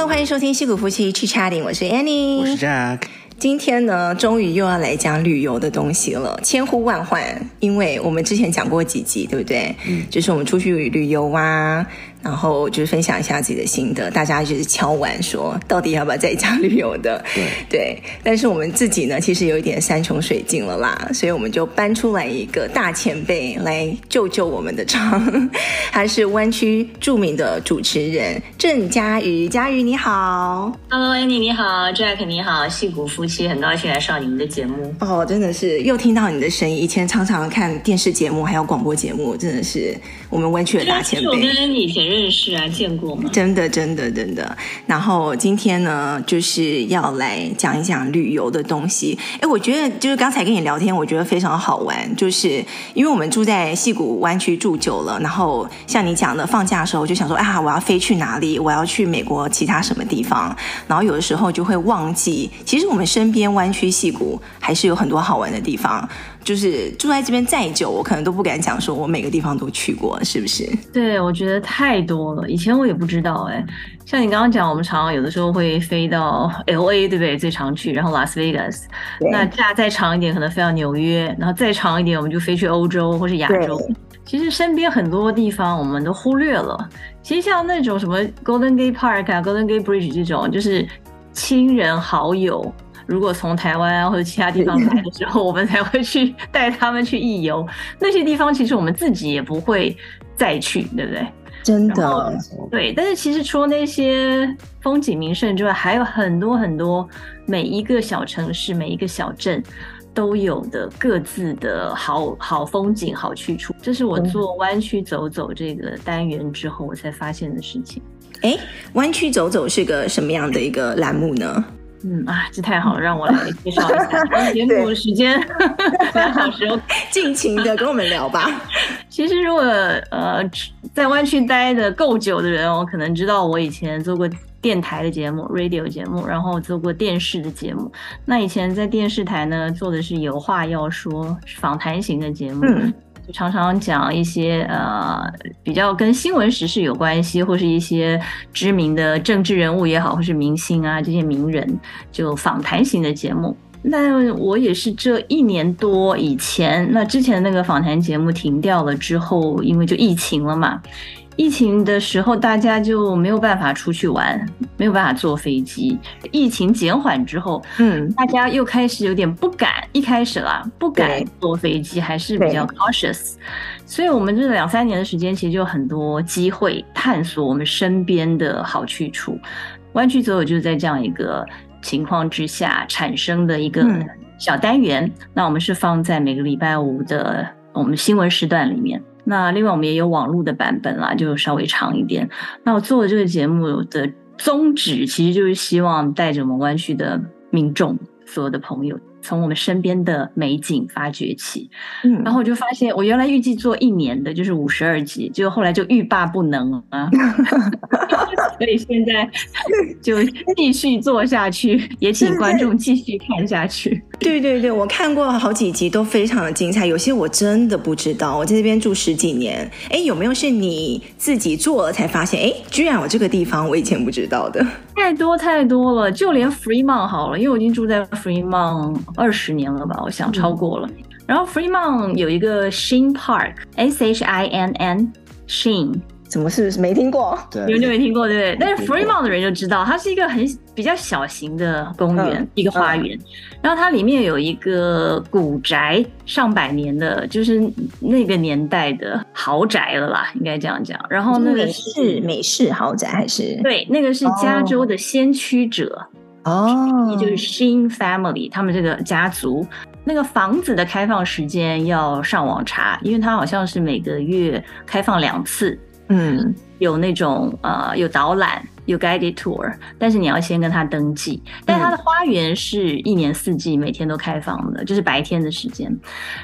Hello，欢迎收听西谷夫妻去 chatting，我是 Annie，我是 Jack。今天呢，终于又要来讲旅游的东西了，千呼万唤，因为我们之前讲过几集，对不对？嗯，就是我们出去旅游啊。然后就是分享一下自己的心得，大家就是敲完说，到底要不要在家旅游的？对。对，但是我们自己呢，其实有一点山穷水尽了啦，所以我们就搬出来一个大前辈来救救我们的场，他是湾区著名的主持人郑佳瑜，佳瑜你好，Hello，Annie 你好，Jack 你好，戏骨夫妻很高兴来上你。们的节目哦，真的是又听到你的声音，以前常常看电视节目还有广播节目，真的是我们湾区的大前辈，我跟 Annie 以前。认识啊，见过吗？真的，真的，真的。然后今天呢，就是要来讲一讲旅游的东西。哎，我觉得就是刚才跟你聊天，我觉得非常好玩。就是因为我们住在戏谷湾区住久了，然后像你讲的，放假的时候就想说啊，我要飞去哪里？我要去美国其他什么地方？然后有的时候就会忘记，其实我们身边湾区戏谷还是有很多好玩的地方。就是住在这边再久，我可能都不敢讲说我每个地方都去过，是不是？对，我觉得太多了。以前我也不知道，哎，像你刚刚讲，我们常常有的时候会飞到 LA，对不对？最常去，然后 Las Vegas。那假再长一点，可能飞到纽约，然后再长一点，我们就飞去欧洲或是亚洲。其实身边很多地方我们都忽略了。其实像那种什么 Golden Gate Park 啊，Golden Gate Bridge 这种，就是亲人好友。如果从台湾啊或者其他地方来的时候，我们才会去带他们去义游。那些地方其实我们自己也不会再去，对不对？真的。对，但是其实除了那些风景名胜之外，还有很多很多每一个小城市、每一个小镇都有的各自的好好风景、好去处。这是我做湾区走走这个单元之后我才发现的事情。哎，湾区走走是个什么样的一个栏目呢？嗯啊，这太好了，让我来介绍一下。节目的时间两小时，尽情的跟我们聊吧。其实，如果呃在湾区待的够久的人，我可能知道我以前做过电台的节目、radio 节目，然后做过电视的节目。那以前在电视台呢，做的是有话要说，访谈型的节目。嗯常常讲一些呃比较跟新闻时事有关系，或是一些知名的政治人物也好，或是明星啊这些名人，就访谈型的节目。那我也是这一年多以前，那之前那个访谈节目停掉了之后，因为就疫情了嘛。疫情的时候，大家就没有办法出去玩，没有办法坐飞机。疫情减缓之后，嗯，大家又开始有点不敢。一开始啦，不敢坐飞机，还是比较 cautious。所以，我们这两三年的时间，其实就有很多机会探索我们身边的好去处。湾区走走就是在这样一个情况之下产生的一个小单元。嗯、那我们是放在每个礼拜五的我们新闻时段里面。那另外我们也有网络的版本啦，就稍微长一点。那我做的这个节目的宗旨，其实就是希望带着我们湾区的民众，所有的朋友。从我们身边的美景发掘起，嗯，然后我就发现，我原来预计做一年的，就是五十二集，结果后来就欲罢不能了啊，所以现在 就继续做下去，也请观众继续看下去。对对对，我看过好几集都非常的精彩，有些我真的不知道，我在这边住十几年，哎，有没有是你自己做了才发现？哎，居然有这个地方我以前不知道的，太多太多了，就连 Fremont 好了，因为我已经住在 Fremont。二十年了吧，我想超过了。嗯、然后 Fremont 有一个 Shinn Park，S H I N N，Shinn，怎么是不是没听过？对，你们就没听过，对不对？但是 Fremont 的人就知道，它是一个很比较小型的公园，嗯、一个花园。嗯、然后它里面有一个古宅，上百年的，就是那个年代的豪宅了啦，应该这样讲。然后那个是美式豪宅还是？对，那个是加州的先驱者。哦哦，就是 Shinn Family，他们这个家族，那个房子的开放时间要上网查，因为它好像是每个月开放两次，嗯，有那种呃有导览。有 guided tour，但是你要先跟他登记。但是他的花园是一年四季每天都开放的，就是白天的时间。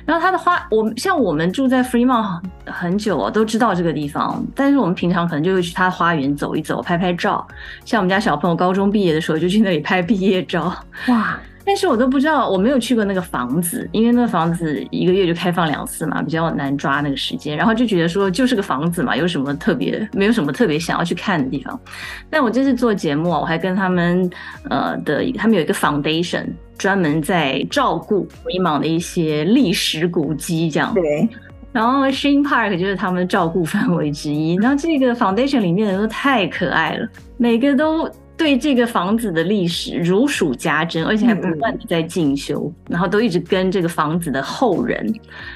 然后他的花，我们像我们住在 Fremont 很久哦，都知道这个地方。但是我们平常可能就会去他的花园走一走，拍拍照。像我们家小朋友高中毕业的时候，就去那里拍毕业照。哇！但是我都不知道，我没有去过那个房子，因为那个房子一个月就开放两次嘛，比较难抓那个时间。然后就觉得说，就是个房子嘛，有什么特别？没有什么特别想要去看的地方。但我这次做节目啊，我还跟他们呃的，他们有一个 foundation，专门在照顾 Fremont 的一些历史古迹，这样。对。然后 Shin Park 就是他们的照顾范围之一。然后这个 foundation 里面的人都太可爱了，每个都。对这个房子的历史如数家珍，而且还不断的在进修，嗯，然后都一直跟这个房子的后人，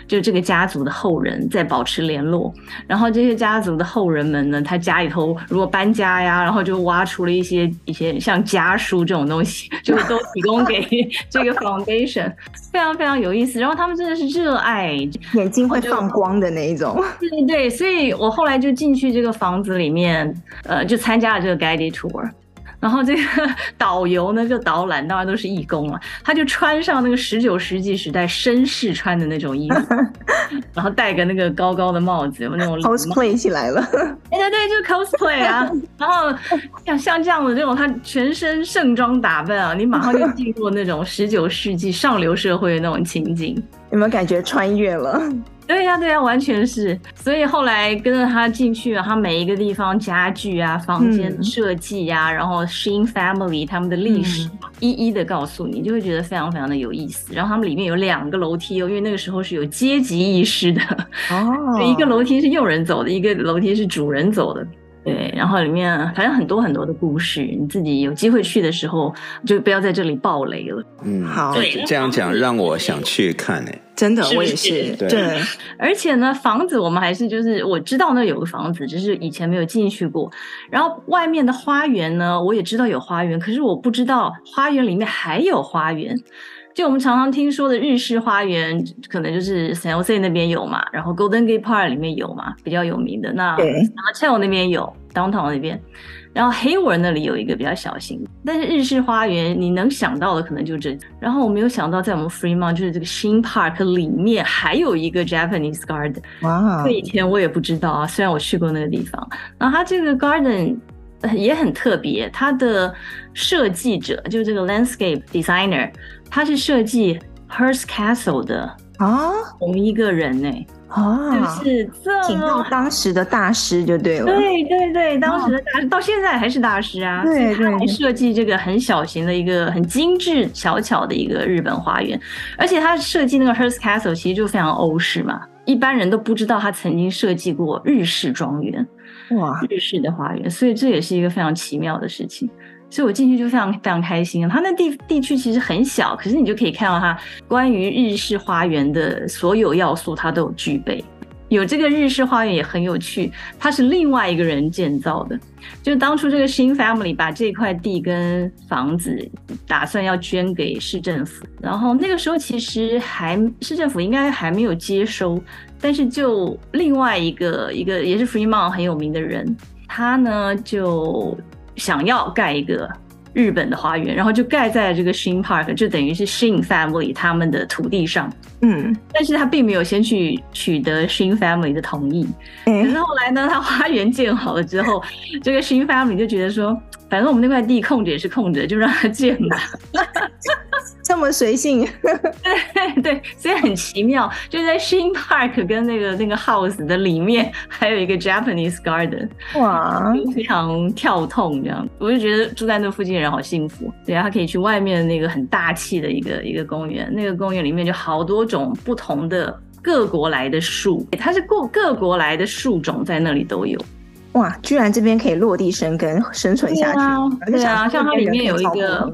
就这个家族的后人在保持联络。然后这些家族的后人们呢，他家里头如果搬家呀，然后就挖出了一些一些像家书这种东西，就都提供给这个 foundation，非常非常有意思。然后他们真的是热爱，眼睛会放光的那一种。对对对，所以我后来就进去这个房子里面，呃，就参加了这个 guided tour。然后这个导游呢，就导览，当然都是义工啊。他就穿上那个十九世纪时代绅士穿的那种衣服，然后戴个那个高高的帽子，有那种 cosplay 起来了。对对对，就 cosplay 啊。然后像像这样的这种，他全身盛装打扮啊，你马上就进入那种十九世纪上流社会的那种情景。有没有感觉穿越了？对呀、啊，对呀、啊，完全是。所以后来跟着他进去啊，他每一个地方家具啊、房间设计呀、啊嗯，然后 Shin Family 他们的历史、嗯，一一的告诉你，就会觉得非常非常的有意思。然后他们里面有两个楼梯哦，因为那个时候是有阶级意识的哦，一个楼梯是佣人走的，一个楼梯是主人走的。对，然后里面反正很多很多的故事，你自己有机会去的时候，就不要在这里爆雷了。嗯，好，这样讲让我想去看诶，真的，我也是。对，对，而且呢，房子我们还是就是我知道那有个房子，只是以前没有进去过。然后外面的花园呢，我也知道有花园，可是我不知道花园里面还有花园。就我们常常听说的日式花园，可能就是 San Jose 那边有嘛，然后 Golden Gate Park 里面有嘛，比较有名的。那 Mateo 那边有，Downtown 那边，然后 Hayward 那里有一个比较小型。但是日式花园，你能想到的可能就这。然后我没有想到，在我们 Fremont 就是这个 Shin Park 里面还有一个 Japanese Garden。哇！这以前我也不知道啊，虽然我去过那个地方。然后它这个 Garden 也很特别，它的设计者就是这个 Landscape Designer。他是设计 Hearst Castle 的啊，同一个人呢、欸、啊，就是这么请到当时的大师就对了，对对对，当时的大师、啊、到现在还是大师啊，对对，他设计这个很小型的一个很精致小巧的一个日本花园，而且他设计那个 Hearst Castle 其实就非常欧式嘛，一般人都不知道他曾经设计过日式庄园，哇，日式的花园，所以这也是一个非常奇妙的事情。所以我进去就非常非常开心。它那地地区其实很小，可是你就可以看到它关于日式花园的所有要素，它都有具备。有这个日式花园也很有趣，它是另外一个人建造的。就当初这个 Shin Family 把这块地跟房子打算要捐给市政府，然后那个时候其实还市政府应该还没有接收，但是就另外一个一个也是 Fremont 很有名的人，他呢就。想要盖一个日本的花园，然后就盖在这个 Shin Park，就等于是 Shin Family 他们的土地上。嗯，但是他并没有先去取得 Shin Family 的同意。嗯，可是后来呢，他花园建好了之后，这个 Shin Family 就觉得说，反正我们那块地空着也是空着，就让他建吧。这么随性，对 对，所以很奇妙，就在 Shin Park 跟那个那个 house 的里面，还有一个 Japanese Garden，哇，非常跳痛这样，我就觉得住在那附近的人好幸福。对啊，他可以去外面那个很大气的一个一个公园，那个公园里面就好多种不同的各国来的树，它是各各国来的树种在那里都有。哇，居然这边可以落地生根、生存下去。对啊，对啊，像它里面有一个，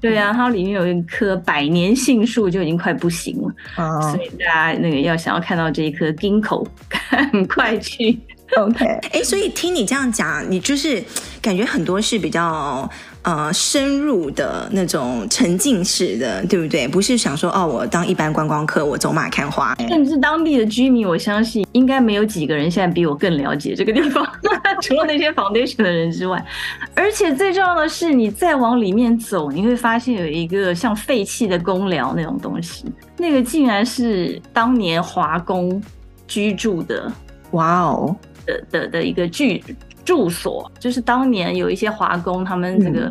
对啊，它里面有一棵百年杏树就已经快不行了，哦、所以大家那个要想要看到这一棵 Ginkgo，赶快去。OK，哎，所以听你这样讲，你就是感觉很多是比较。呃，深入的那种沉浸式的，对不对？不是想说哦，我当一般观光客，我走马看花。甚至当地的居民，我相信应该没有几个人现在比我更了解这个地方，除了那些 foundation 的人之外。而且最重要的是，你再往里面走，你会发现有一个像废弃的公寮那种东西，那个竟然是当年华工居住的，哇哦的的的一个居。住所就是当年有一些华工，他们这个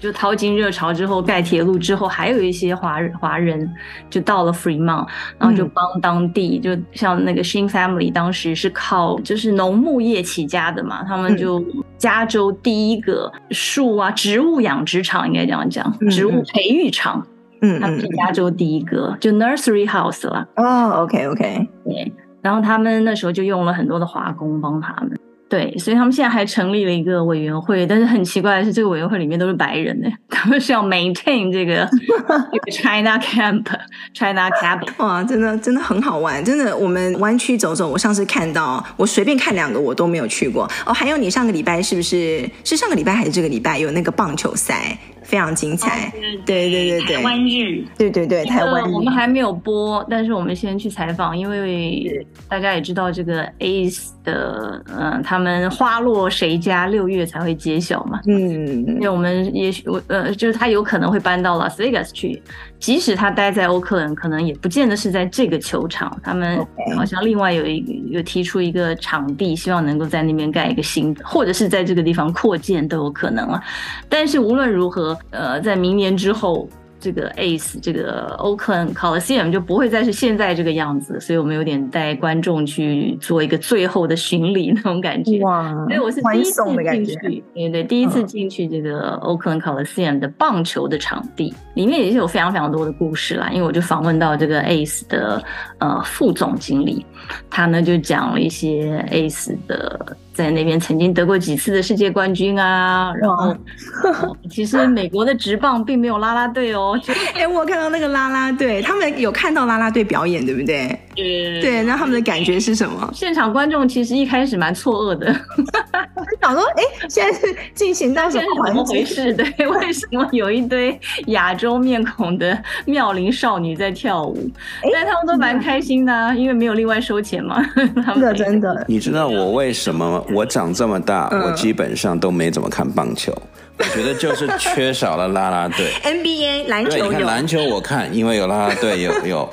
就淘金热潮之后盖铁路之后，还有一些华华人就到了 Fremont，然后就帮当地，嗯、就像那个 Shin Family 当时是靠就是农牧业起家的嘛，他们就加州第一个树啊植物养殖场，应该这样讲，植物培育场，嗯，他们是加州第一个，就 Nursery House 了。哦，OK OK，对，然后他们那时候就用了很多的华工帮他们。对，所以他们现在还成立了一个委员会，但是很奇怪的是，这个委员会里面都是白人呢，他们是要 maintain 这个 这个 China Camp China Cabin。哇，真的真的很好玩，真的，我们湾区走走，我上次看到，我随便看两个我都没有去过哦。还有你上个礼拜是不是是上个礼拜还是这个礼拜有那个棒球赛？非常精彩，对对对对，台湾日，对对对，台湾日，我们还没有播，但是我们先去采访，因为大家也知道这个 ACE 的，嗯，他们花落谁家六月才会揭晓嘛，嗯，因为我们也许我，呃，就是他有可能会搬到 Las Vegas 去。即使他待在欧克兰，可能也不见得是在这个球场。他们好像另外有一个有提出一个场地，希望能够在那边盖一个新的，或者是在这个地方扩建都有可能啊。但是无论如何，呃，在明年之后。这个 ACE 这个 Oakland Coliseum 就不会再是现在这个样子，所以我们有点带观众去做一个最后的巡礼那种感觉。哇！所以我是第一次进去，对对，第一次进去这个 Oakland Coliseum 的棒球的场地，里面也是有非常非常多的故事啦。因为我就访问到这个 ACE 的呃副总经理，他呢就讲了一些 ACE 的。在那边曾经得过几次的世界冠军啊，然后 其实美国的职棒并没有啦啦队哦。哎、欸，我看到那个啦啦队，他们有看到啦啦队表演，对不对？对对，那他们的感觉是什么？现场观众其实一开始蛮错愕的，想说：哎、欸，现在是进行到什么怎么回事？对，为什么有一堆亚洲面孔的妙龄少女在跳舞？欸、但他们都蛮开心的、啊，因为没有另外收钱嘛。真的真的，你知道我为什么？我长这么大，嗯、我基本上都没怎么看棒球。我觉得就是缺少了啦啦队。NBA 篮球有，你看篮球我看，因为有啦啦队，有有。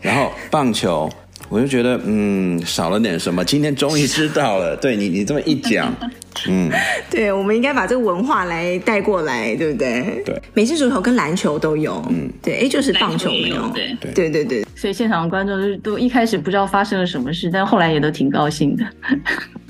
然后棒球，我就觉得嗯少了点什么。今天终于知道了，对你你这么一讲，嗯，对，我们应该把这个文化来带过来，对不对？对，美式足球跟篮球都有，嗯，对，哎，就是棒球没有，对对对对对。所以现场的观众都一开始不知道发生了什么事，但后来也都挺高兴的。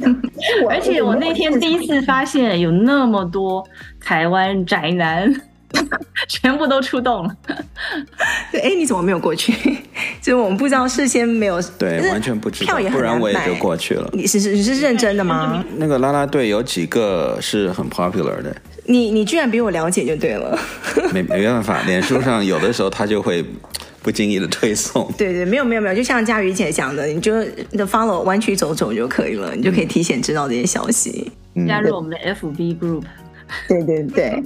而且我那天第一次发现有那么多台湾宅男，全部都出动了。对，哎，你怎么没有过去？就是我们不知道，事先没有，对，完全不知道，不然我也就过去了。你是是你是认真的吗？那个拉拉队有几个是很 popular 的。你你居然比我了解就对了。没没办法，脸书上有的时候他就会。不经意的推送，对对，没有没有没有，就像佳瑜姐讲的，你就 follow 弯曲走走就可以了，你就可以提前知道这些消息，嗯、加入我们的 FB group，对对对，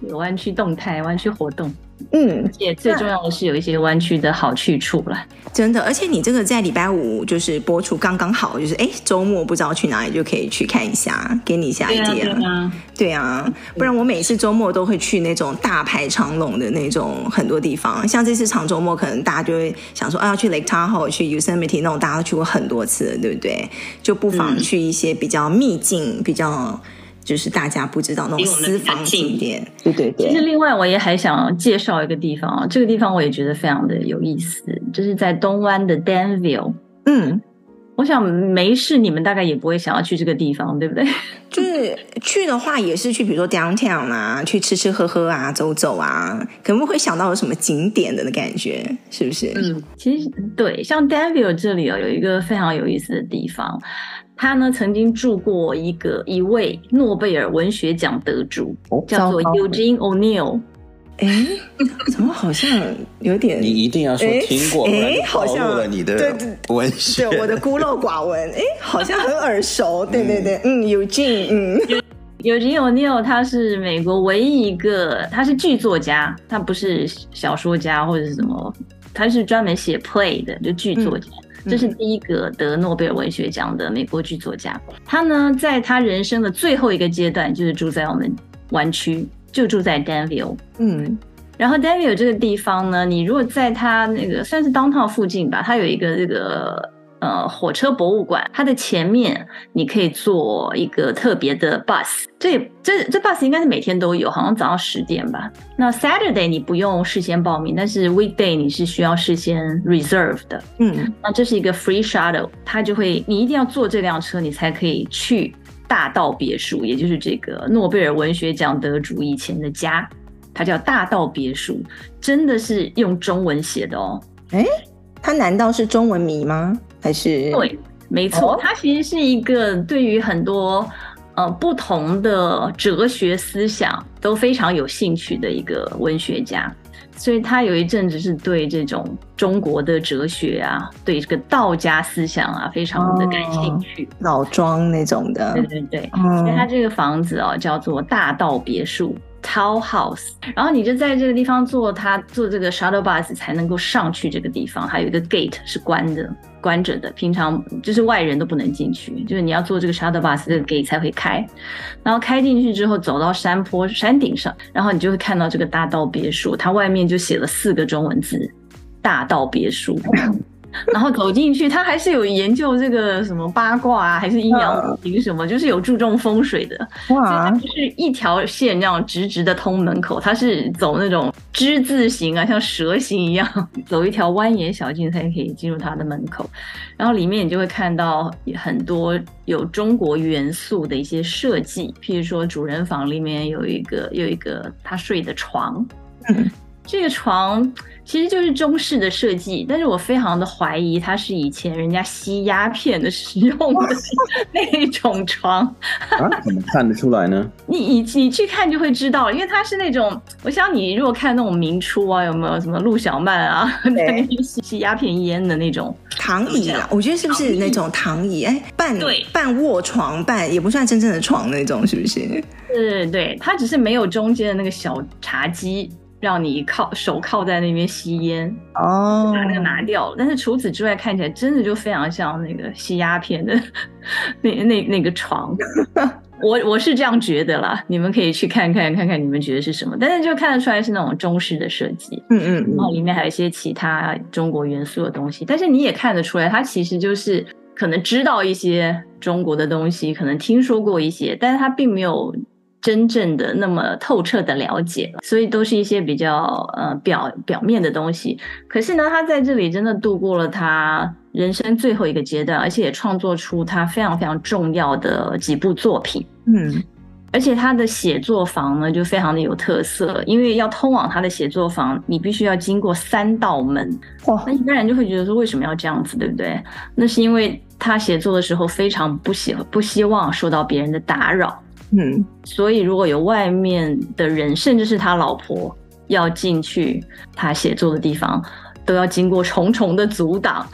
有湾区动态、湾区活动。嗯，也最重要的是有一些湾区的好去处了，真的。而且你这个在礼拜五就是播出刚刚好，就是哎周末不知道去哪里就可以去看一下，给你一下 idea。对啊，不然我每次周末都会去那种大排长龙的那种很多地方，像这次长周末可能大家就会想说啊要去 Lake Tahoe 去 Yosemite 那种大家都去过很多次了，对不对？就不妨去一些比较秘境、嗯、比较。就是大家不知道那种私房景点，对对对。其实另外我也还想介绍一个地方啊，这个地方我也觉得非常的有意思，就是在东湾的 Danville。嗯，我想没事，你们大概也不会想要去这个地方，对不对？就是去的话，也是去比如说 downtown 啊，去吃吃喝喝啊，走走啊，可能不会想到有什么景点的感觉，是不是？嗯，其实对，像 Danville 这里啊，有一个非常有意思的地方。他呢曾经住过一个一位诺贝尔文学奖得主，哦、叫做 Eugene O'Neill。哎，怎么好像有点？你一定要说听过，哎，好像了你的文学，对，对，对我的孤陋寡闻。哎，好像很耳熟。对对对，嗯，Eugene，嗯，Eugene O'Neill，他是美国唯一一个，他是剧作家，他不是小说家或者是什么，他是专门写 play 的，就剧作家。嗯这是第一个得诺贝尔文学奖的美国剧作家。他呢，在他人生的最后一个阶段，就是住在我们湾区，就住在 Danville。嗯，然后 Danville 这个地方呢，你如果在他那个算是 downtown 附近吧，他有一个这个呃火车博物馆，它的前面你可以坐一个特别的 bus，这这这 bus 应该是每天都有，好像早上十点吧。那 Saturday 你不用事先报名，但是 weekday 你是需要事先 reserve 的。嗯，那这是一个 free shuttle，它就会你一定要坐这辆车，你才可以去大道别墅，也就是这个诺贝尔文学奖得主以前的家，它叫大道别墅，真的是用中文写的哦。哎，它难道是中文迷吗？还是？对，没错，它其实是一个对于很多呃不同的哲学思想都非常有兴趣的一个文学家，所以他有一阵子是对这种中国的哲学啊，对这个道家思想啊，非常的感兴趣，哦、老庄那种的。对对对，嗯、所以他这个房子哦，叫做大道别墅。（Tall House，然后你就在这个地方坐他坐这个 shuttle bus 才能够上去这个地方，还有一个 gate 是关的，关着的，平常就是外人都不能进去，就是你要坐这个 shuttle bus 这 gate 才会开，然后开进去之后走到山坡山顶上，然后你就会看到这个大道别墅，它外面就写了四个中文字“大道别墅”。然后走进去，他还是有研究这个什么八卦啊，还是阴阳五行什么，就是有注重风水的。哇！它不是一条线那样直直的通门口，它是走那种之字形啊，像蛇形一样，走一条蜿蜒小径才可以进入它的门口。然后里面你就会看到很多有中国元素的一些设计，譬如说主人房里面有一个有一个他睡的床。嗯这个床其实就是中式的设计，但是我非常的怀疑它是以前人家吸鸦片的时用的那种床。啊？怎么看得出来呢？你你你去看就会知道，因为它是那种，我想你如果看那种明初啊，有没有什么陆小曼啊，那边吸吸鸦片烟的那种躺椅啊？我觉得是不是那种躺椅？哎，半对半卧床，半也不算真正的床那种，是不是？是对，它只是没有中间的那个小茶几。让你靠手靠在那边吸烟哦，把那个拿掉了。但是除此之外，看起来真的就非常像那个吸鸦片的 那那那个床。我我是这样觉得啦，你们可以去看看看看，你们觉得是什么？但是就看得出来是那种中式的设计，嗯嗯，然后里面还有一些其他中国元素的东西。但是你也看得出来，它其实就是可能知道一些中国的东西，可能听说过一些，但是它并没有。真正的那么透彻的了解，所以都是一些比较呃表表面的东西。可是呢，他在这里真的度过了他人生最后一个阶段，而且也创作出他非常非常重要的几部作品。嗯，而且他的写作房呢就非常的有特色，因为要通往他的写作房，你必须要经过三道门。哇，那一般人就会觉得说，为什么要这样子，对不对？那是因为他写作的时候非常不喜不希望受到别人的打扰。嗯，所以如果有外面的人，甚至是他老婆要进去他写作的地方，都要经过重重的阻挡，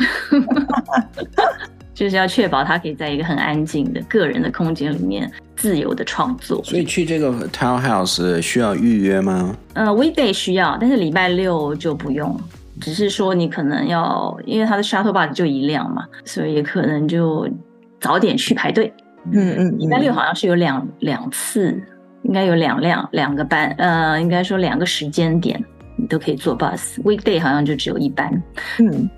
就是要确保他可以在一个很安静的个人的空间里面自由的创作。所以去这个 Tower House 需要预约吗？呃，weekday 需要，但是礼拜六就不用，只是说你可能要，因为他的 shuttle bus 就一辆嘛，所以可能就早点去排队。嗯嗯，礼拜六好像是有两两次，应该有两辆两个班，呃，应该说两个时间点，你都可以坐 bus。Weekday 好像就只有一班。嗯，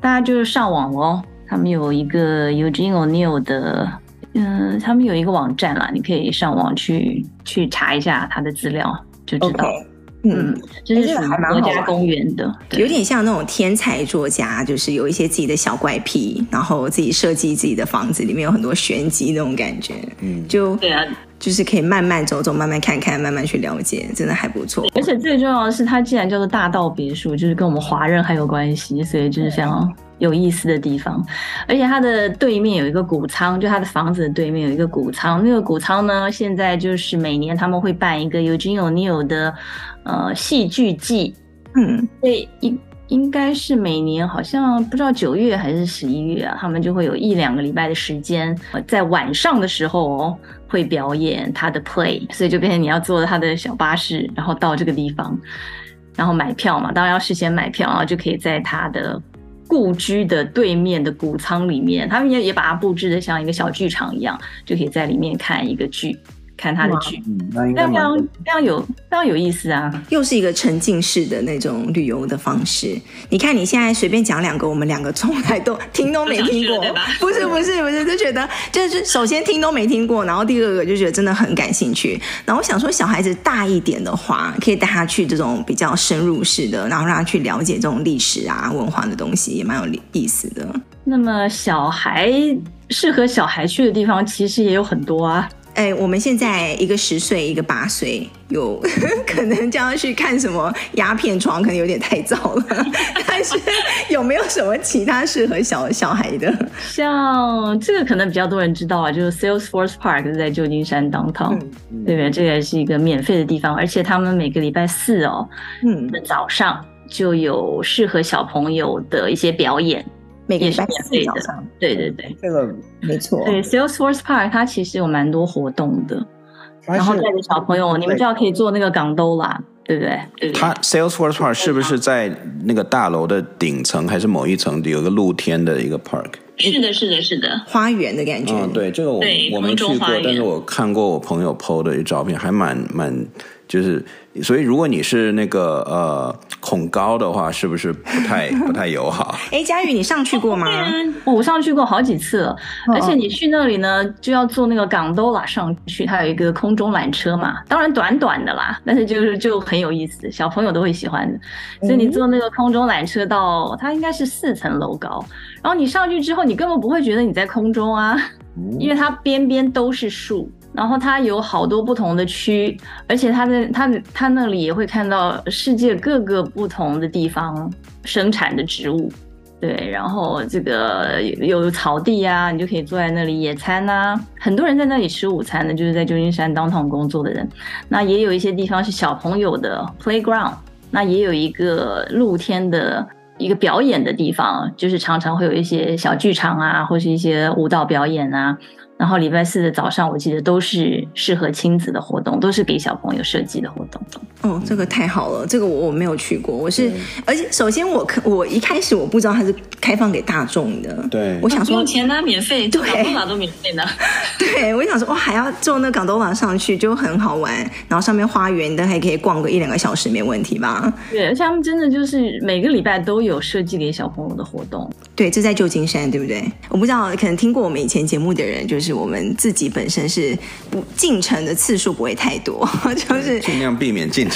大家就是上网哦，他们有一个 Eugene O'Neill 的，嗯、呃，他们有一个网站啦，你可以上网去去查一下他的资料，就知道。Okay. 嗯，就是还蛮国家公园的，有点像那种天才作家，就是有一些自己的小怪癖，然后自己设计自己的房子，里面有很多玄机那种感觉。嗯，就对啊，就是可以慢慢走走，慢慢看看，慢慢去了解，真的还不错。而且最重要的是，它既然叫做大道别墅，就是跟我们华人还有关系，所以就是非常有意思的地方。而且它的对面有一个谷仓，就它的房子的对面有一个谷仓。那个谷仓呢，现在就是每年他们会办一个 Eugene O'Neill 的。呃，戏剧季，嗯，对，应应该是每年好像不知道九月还是十一月啊，他们就会有一两个礼拜的时间，在晚上的时候哦，会表演他的 play，所以就变成你要坐他的小巴士，然后到这个地方，然后买票嘛，当然要事先买票，然后就可以在他的故居的对面的谷仓里面，他们也也把它布置的像一个小剧场一样，就可以在里面看一个剧。看他的剧，嗯，那应该非常非常有非常有意思啊！又是一个沉浸式的那种旅游的方式。你看你现在随便讲两个，我们两个从来都听都没听过，不是不是不是，就觉得就是首先听都没听过，然后第二个就觉得真的很感兴趣。然后我想说，小孩子大一点的话，可以带他去这种比较深入式的，然后让他去了解这种历史啊文化的东西，也蛮有意思的。那么小孩适合小孩去的地方，其实也有很多啊。哎，我们现在一个十岁，一个八岁，有 可能将要去看什么鸦片床，可能有点太早了。但是有没有什么其他适合小小孩的？像这个可能比较多人知道啊，就是 Salesforce Park 是在旧金山 Downtown，嗯，对不对？这个是一个免费的地方，而且他们每个礼拜四哦，嗯，的早上就有适合小朋友的一些表演。每个礼拜四早上，对对对，这个没错。对，Salesforce Park 它其实有蛮多活动的，然后带着小朋友，你们知道可以坐那个港兜啦，对不对？对。它 Salesforce Park 是不是在那个大楼的顶层，还是某一层有个露天的一个 park？是的，是的，是的，花园的感觉。嗯，对，这个我我没去过，但是我看过我朋友 PO 的照片，还蛮蛮就是。所以，如果你是那个呃恐高的话，是不是不太 不太友好？哎，佳宇，你上去过吗？我上去过好几次了，而且你去那里呢，就要坐那个港兜拉上去，它有一个空中缆车嘛，当然短短的啦，但是就是就很有意思，小朋友都会喜欢的。所以你坐那个空中缆车到它应该是四层楼高，然后你上去之后，你根本不会觉得你在空中啊，因为它边边都是树。然后它有好多不同的区，而且它的它它那里也会看到世界各个不同的地方生产的植物，对，然后这个有草地啊，你就可以坐在那里野餐啊。很多人在那里吃午餐的，就是在旧金山 downtown 工作的人。那也有一些地方是小朋友的 playground，那也有一个露天的一个表演的地方，就是常常会有一些小剧场啊，或是一些舞蹈表演啊。然后礼拜四的早上，我记得都是适合亲子的活动，都是给小朋友设计的活动。哦，这个太好了，这个我我没有去过，我是，而且首先我我一开始我不知道它是开放给大众的，对，我想说不用钱呢，免费，对，港兜都免费的，对，我想说哇，还要坐那港兜拉上去就很好玩，然后上面花园的还可以逛个一两个小时没问题吧？对，而且他们真的就是每个礼拜都有设计给小朋友的活动，对，这在旧金山对不对？我不知道，可能听过我们以前节目的人就。是我们自己本身是不进城的次数不会太多，就是尽量避免进城。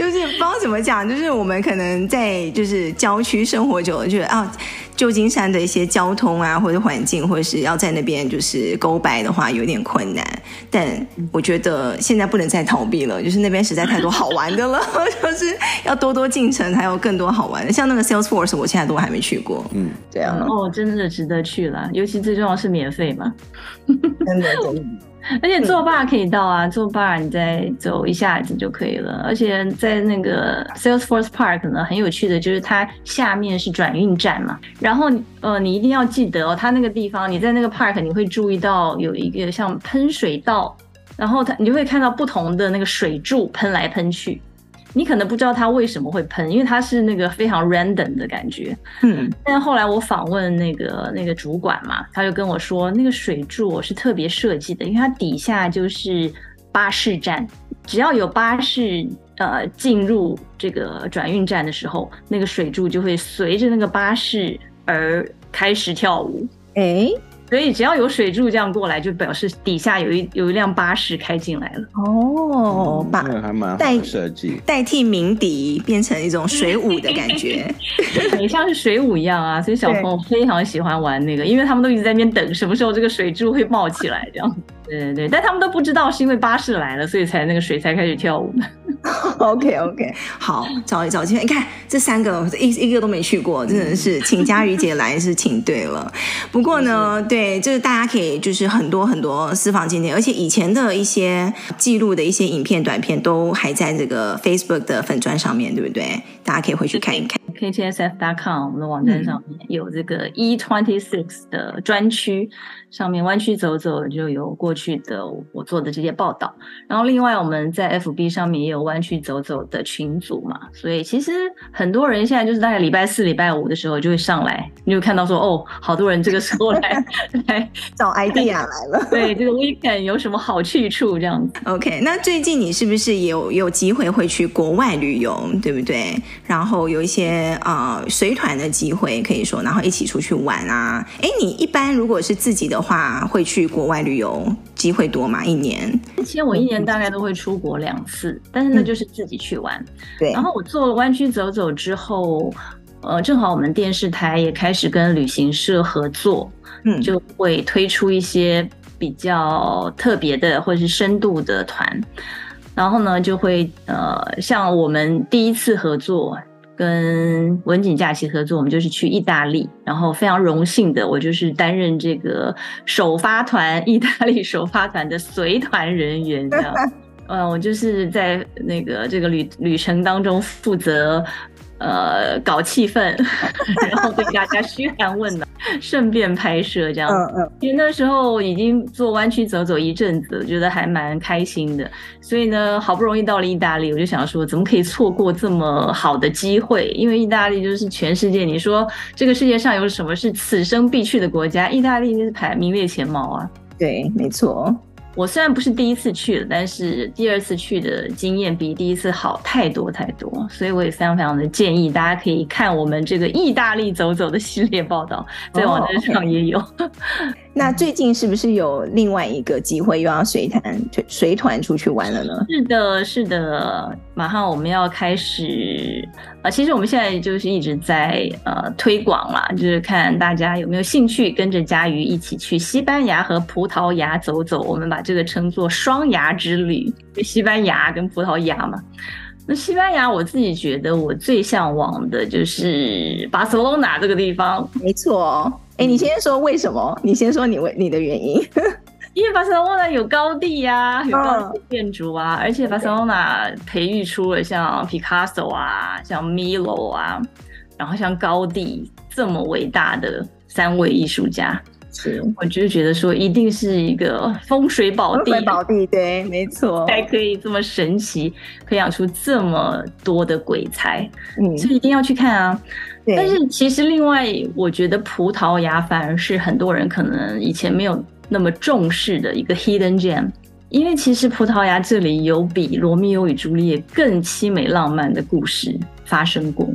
就，是不知道怎么讲，就是我们可能在就是郊区生活久了，觉得啊。旧金山的一些交通啊，或者环境，或者是要在那边就是勾白的话，有点困难。但我觉得现在不能再逃避了，就是那边实在太多好玩的了，就是要多多进城，还有更多好玩的。像那个 Salesforce，我现在都还没去过。嗯，这样哦，真的值得去了，尤其最重要是免费嘛。真的，真的。而且坐 bar 可以到啊，坐 bar 你再走一下子就可以了。而且在那个 Salesforce Park 呢，很有趣的就是它下面是转运站嘛。然后呃，你一定要记得哦，它那个地方你在那个 park 你会注意到有一个像喷水道，然后它你就会看到不同的那个水柱喷来喷去。你可能不知道它为什么会喷，因为它是那个非常 random 的感觉。嗯，但后来我访问那个那个主管嘛，他就跟我说，那个水柱我是特别设计的，因为它底下就是巴士站，只要有巴士呃进入这个转运站的时候，那个水柱就会随着那个巴士而开始跳舞。诶。所以只要有水柱这样过来，就表示底下有一有一辆巴士开进来了。哦，把还蛮好设计，代替鸣笛变成一种水舞的感觉，很像是水舞一样啊。所以小朋友非常喜欢玩那个，因为他们都一直在那边等什么时候这个水柱会冒起来这样。对对对，但他们都不知道是因为巴士来了，所以才那个水才开始跳舞。OK OK，好，找一找机会。你看这三个一一个都没去过，真的是请佳瑜姐来是请对了。不过呢，对，就是大家可以就是很多很多私房景点，而且以前的一些记录的一些影片短片都还在这个 Facebook 的粉砖上面对不对？大家可以回去看一看。KTSF.com 我们的网站上面有这个 E twenty six 的专区，上面弯曲走走就有过去的我做的这些报道。然后另外我们在 FB 上面也有湾区走走的群组嘛，所以其实很多人现在就是大概礼拜四、礼拜五的时候就会上来，你就看到说哦，好多人这个时候来 来找 idea 来了。对，这个 weekend 有什么好去处这样子？OK，那最近你是不是也有有机会会去国外旅游，对不对？然后有一些呃随团的机会可以说，然后一起出去玩啊。哎，你一般如果是自己的话，会去国外旅游机会多嘛？一年？之前我一年大概都会出国两次，但是那就是自己去玩。嗯、对。然后我做了湾区走走之后，呃，正好我们电视台也开始跟旅行社合作，嗯，就会推出一些比较特别的或者是深度的团。然后呢，就会呃，像我们第一次合作跟文景假期合作，我们就是去意大利，然后非常荣幸的，我就是担任这个首发团意大利首发团的随团人员，这样，嗯，我就是在那个这个旅旅程当中负责。呃，搞气氛，然后对大家嘘寒问暖，顺便拍摄这样。嗯嗯。因为那时候已经做湾区走走一阵子，觉得还蛮开心的。所以呢，好不容易到了意大利，我就想说，怎么可以错过这么好的机会？因为意大利就是全世界，你说这个世界上有什么是此生必去的国家？意大利是排名列前茅啊。对，没错。我虽然不是第一次去了，但是第二次去的经验比第一次好太多太多，所以我也非常非常的建议大家可以看我们这个意大利走走的系列报道，在网站上也有。Oh, okay. 那最近是不是有另外一个机会又要随团随团出去玩了呢？是的，是的，马上我们要开始啊、呃！其实我们现在就是一直在呃推广啦，就是看大家有没有兴趣跟着佳瑜一起去西班牙和葡萄牙走走。我们把这个称作双牙之旅，西班牙跟葡萄牙嘛。那西班牙，我自己觉得我最向往的就是巴塞罗那这个地方。没错。哎，你先说为什么？你先说你为你的原因。因为巴塞罗那有高地呀、啊，有高地建筑啊，而且巴塞罗那培育出了像皮卡索啊，像米罗啊，然后像高地这么伟大的三位艺术家。是，我就觉得说，一定是一个风水宝地。风水宝地，对，没错，才可以这么神奇，培养出这么多的鬼才。嗯，所以一定要去看啊。但是其实另外，我觉得葡萄牙反而是很多人可能以前没有那么重视的一个 hidden gem，因为其实葡萄牙这里有比罗密欧与朱丽叶更凄美浪漫的故事发生过，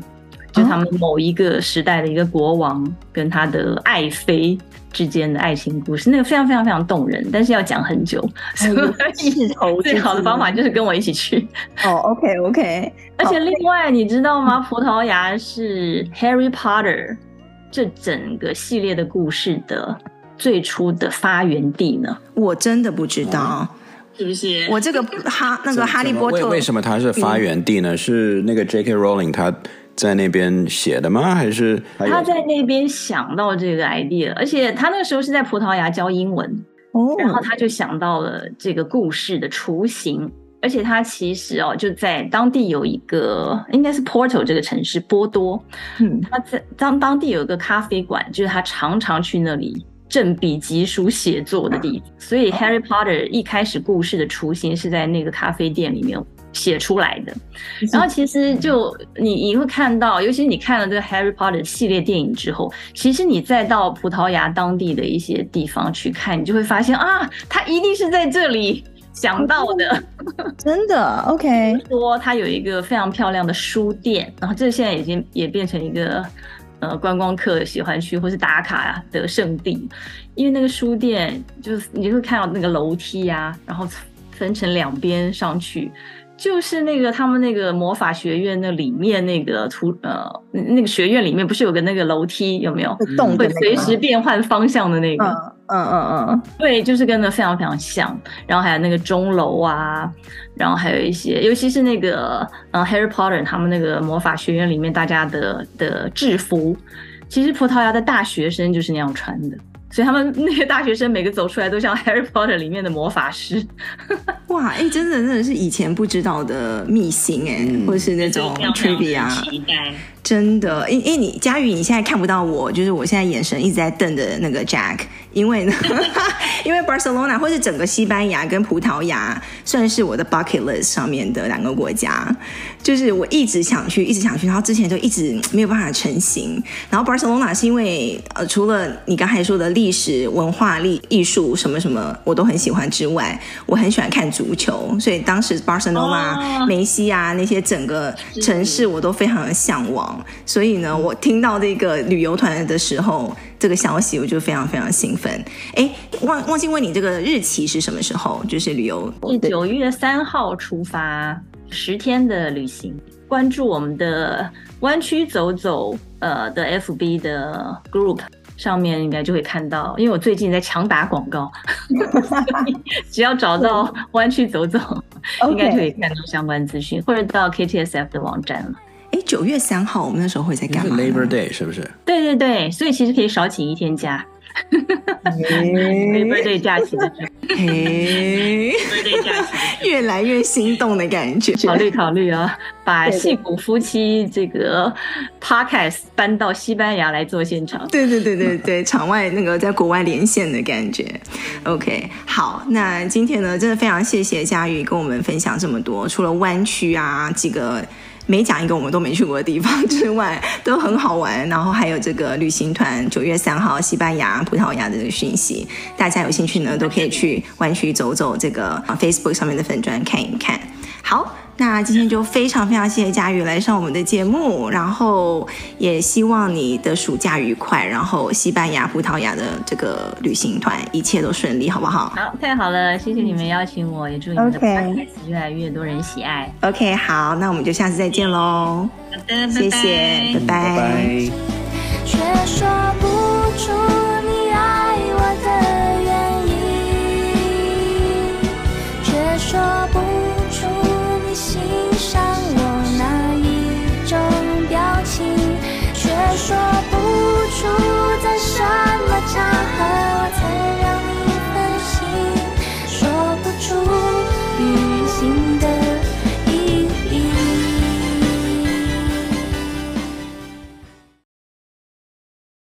就他们某一个时代的一个国王跟他的爱妃之间的爱情故事，那个非常非常非常动人，但是要讲很久，所以最好的方法就是跟我一起去。哦，OK OK。而且另外你知道吗？葡萄牙是 Harry Potter 这整个系列的故事的最初的发源地呢？我真的不知道，是不是？我这个哈那个哈利波特为为什么它是发源地呢？是那个 J.K. Rowling 他。在那边写的吗？还是他在那边想到这个 idea，而且他那个时候是在葡萄牙教英文，哦，然后他就想到了这个故事的雏形，而且他其实哦就在当地有一个应该是 Porto 这个城市波多，嗯，他在当当地有一个咖啡馆，就是他常常去那里振笔疾书写作的地方，所以 Harry Potter 一开始故事的雏形是在那个咖啡店里面。写出来的，然后其实就你你会看到，尤其你看了这个 Harry Potter 系列电影之后，其实你再到葡萄牙当地的一些地方去看，你就会发现啊，他一定是在这里想到的，真的？OK。说他有一个非常漂亮的书店，然后这现在已经也变成一个呃观光客喜欢去或是打卡的圣地，因为那个书店就是你会看到那个楼梯啊，然后分成两边上去。就是那个他们那个魔法学院那里面那个图呃那个学院里面不是有个那个楼梯有没有？会动会随时变换方向的那个。嗯嗯嗯嗯。对就是跟那非常非常像。然后还有那个钟楼啊然后还有一些尤其是那个嗯 Harry Potter 他们那个魔法学院里面大家的的制服。其实葡萄牙的大学生就是那样穿的。所以他们那些大学生每个走出来都像 《Harry Potter》里面的魔法师。哇，哎、欸，真的真的是以前不知道的秘辛哎、嗯，或者是那种 trivia。真的，因因为你佳宇，你现在看不到我，就是我现在眼神一直在瞪着那个 Jack，因为呢，因为 Barcelona 或是整个西班牙跟葡萄牙算是我的 bucket list 上面的两个国家，就是我一直想去，一直想去，然后之前就一直没有办法成型。然后 Barcelona 是因为呃，除了你刚才说的历史文化、历艺术什么什么我都很喜欢之外，我很喜欢看足球，所以当时 Barcelona、哦、梅西啊那些整个城市我都非常的向往。所以呢，我听到这个旅游团的时候，这个消息我就非常非常兴奋。哎，忘忘记问你这个日期是什么时候？就是旅游是九月三号出发，十天的旅行。关注我们的湾区走走呃的 FB 的 group 上面，应该就会看到。因为我最近在强打广告，只要找到湾区走走，应该就可以看到相关资讯，或者到 KTSF 的网站了。哎，九月三号，我们那时候会在干嘛？Labor Day 是不是？对对对，所以其实可以少请一天假。Labor Day 假期的时候，Labor Day 假期，越来越心动的感觉。考虑考虑啊，把戏骨夫妻这个 Podcast 搬到西班牙来做现场。对对对对对，场外那个在国外连线的感觉。OK，好，那今天呢，真的非常谢谢佳宇跟我们分享这么多，除了湾区啊几个。每讲一个我们都没去过的地方 之外，都很好玩。然后还有这个旅行团九月三号西班牙、葡萄牙的这个讯息，大家有兴趣呢，都可以去湾区走走，这个 Facebook 上面的粉砖看一看。好，那今天就非常非常谢谢佳宇来上我们的节目，然后也希望你的暑假愉快，然后西班牙、葡萄牙的这个旅行团，一切都顺利，好不好？好，太好了，谢谢你们邀请我，也祝你们的拜拜。越来越多人喜爱。ok，好，那我们就下次再见喽。好的。谢谢，拜拜。却说不出你爱我的原因。却说不。说不出在什么场合